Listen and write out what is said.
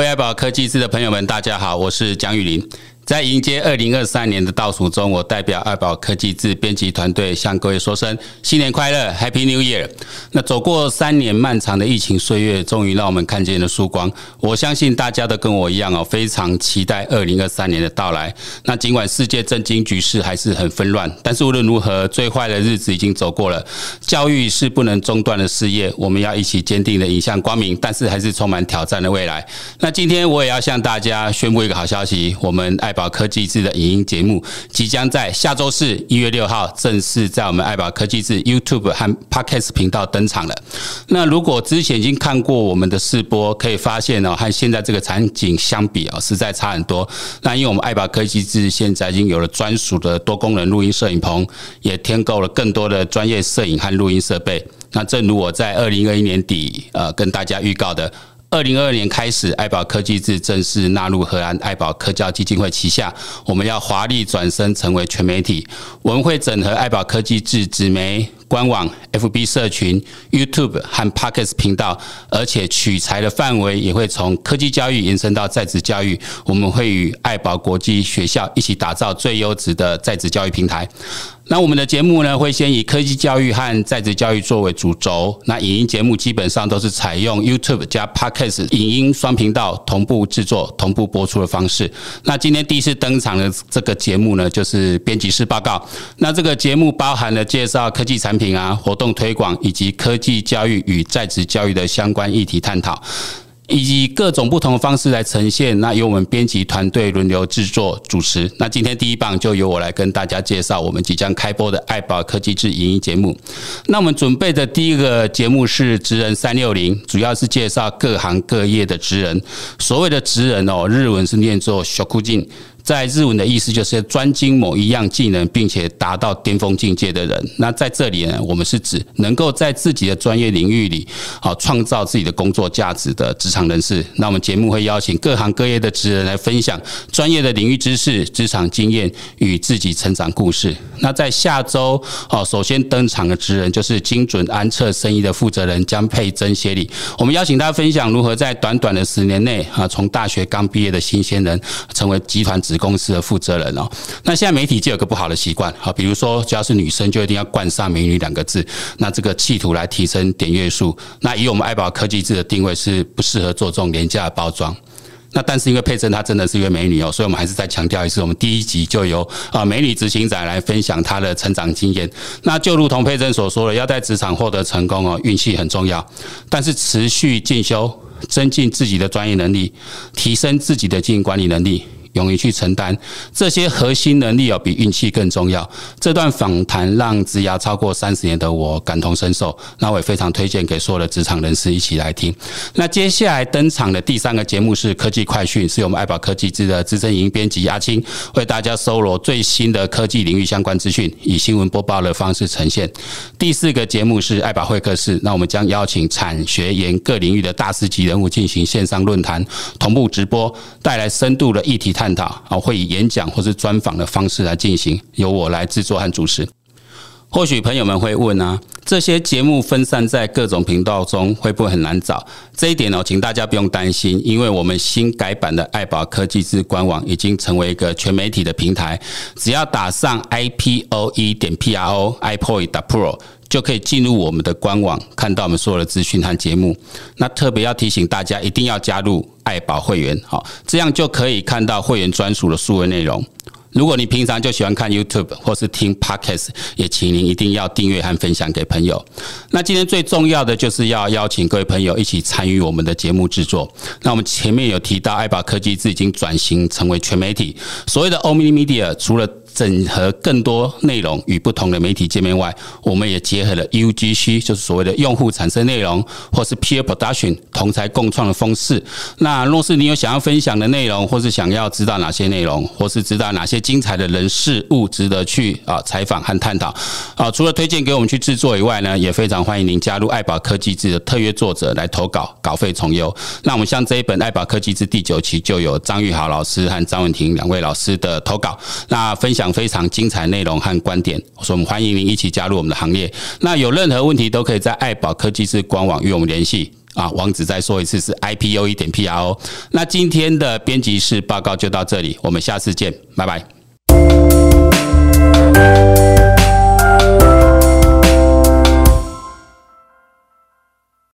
各位爱宝科技资的朋友们，大家好，我是蒋宇林。在迎接二零二三年的倒数中，我代表爱宝科技志编辑团队向各位说声新年快乐，Happy New Year！那走过三年漫长的疫情岁月，终于让我们看见了曙光。我相信大家都跟我一样哦，非常期待二零二三年的到来。那尽管世界震惊局势还是很纷乱，但是无论如何，最坏的日子已经走过了。教育是不能中断的事业，我们要一起坚定的迎向光明，但是还是充满挑战的未来。那今天我也要向大家宣布一个好消息，我们爱宝。宝科技志的影音节目即将在下周四一月六号正式在我们爱宝科技志 YouTube 和 Podcast 频道登场了。那如果之前已经看过我们的试播，可以发现哦，和现在这个场景相比哦，实在差很多。那因为我们爱宝科技志现在已经有了专属的多功能录音摄影棚，也添购了更多的专业摄影和录音设备。那正如我在二零二一年底呃跟大家预告的。二零二二年开始，爱宝科技志正式纳入荷兰爱宝科教基金会旗下。我们要华丽转身成为全媒体，我们会整合爱宝科技志纸媒、官网、FB 社群、YouTube 和 Podcast 频道，而且取材的范围也会从科技教育延伸到在职教育。我们会与爱宝国际学校一起打造最优质的在职教育平台。那我们的节目呢，会先以科技教育和在职教育作为主轴。那影音节目基本上都是采用 YouTube 加 Podcast 影音双频道同步制作、同步播出的方式。那今天第一次登场的这个节目呢，就是编辑室报告。那这个节目包含了介绍科技产品啊、活动推广以及科技教育与在职教育的相关议题探讨。以及各种不同的方式来呈现，那由我们编辑团队轮流制作主持。那今天第一棒就由我来跟大家介绍我们即将开播的爱宝科技志影音节目。那我们准备的第一个节目是职人三六零，主要是介绍各行各业的职人。所谓的职人哦，日文是念作 shokujin。在日文的意思就是专精某一样技能，并且达到巅峰境界的人。那在这里呢，我们是指能够在自己的专业领域里，好创造自己的工作价值的职场人士。那我们节目会邀请各行各业的职人来分享专业的领域知识、职场经验与自己成长故事。那在下周，哦，首先登场的职人就是精准安测生意的负责人江佩珍协理。我们邀请他分享如何在短短的十年内，啊，从大学刚毕业的新鲜人，成为集团。子公司的负责人哦，那现在媒体就有个不好的习惯，好，比如说只要是女生就一定要冠上“美女”两个字，那这个企图来提升点阅数。那以我们爱宝科技制的定位是不适合做这种廉价的包装。那但是因为佩珍她真的是一位美女哦，所以我们还是再强调一次，我们第一集就由啊美女执行长来分享她的成长经验。那就如同佩珍所说的，要在职场获得成功哦，运气很重要，但是持续进修、增进自己的专业能力、提升自己的经营管理能力。勇于去承担这些核心能力，要比运气更重要。这段访谈让职涯超过三十年的我感同身受，那我也非常推荐给所有的职场人士一起来听。那接下来登场的第三个节目是科技快讯，是由我们爱宝科技资的资深营编辑阿青为大家搜罗最新的科技领域相关资讯，以新闻播报的方式呈现。第四个节目是爱宝会客室，那我们将邀请产学研各领域的大师级人物进行线上论坛，同步直播，带来深度的议题探讨啊，会以演讲或是专访的方式来进行，由我来制作和主持。或许朋友们会问啊，这些节目分散在各种频道中，会不会很难找？这一点呢，请大家不用担心，因为我们新改版的爱宝科技志官网已经成为一个全媒体的平台，只要打上 i p o e 点 p r o i p o e 打 pro。就可以进入我们的官网，看到我们所有的资讯和节目。那特别要提醒大家，一定要加入爱宝会员，好，这样就可以看到会员专属的数位内容。如果你平常就喜欢看 YouTube 或是听 Podcast，也请您一定要订阅和分享给朋友。那今天最重要的就是要邀请各位朋友一起参与我们的节目制作。那我们前面有提到，爱宝科技志已经转型成为全媒体，所谓的 Omni Media，除了整合更多内容与不同的媒体界面外，我们也结合了 UGC，就是所谓的用户产生内容，或是 Peer Production 同侪共创的方式。那若是你有想要分享的内容，或是想要知道哪些内容，或是知道哪些精彩的人事物值得去啊采访和探讨啊，除了推荐给我们去制作以外呢，也非常欢迎您加入爱宝科技志的特约作者来投稿，稿费从优。那我们像这一本爱宝科技志第九期就有张玉豪老师和张文婷两位老师的投稿，那分享。讲非常精彩内容和观点，所以我们欢迎您一起加入我们的行列。那有任何问题都可以在爱宝科技是官网与我们联系。啊，网址再说一次是 i p o 一点 pro。那今天的编辑室报告就到这里，我们下次见，拜拜。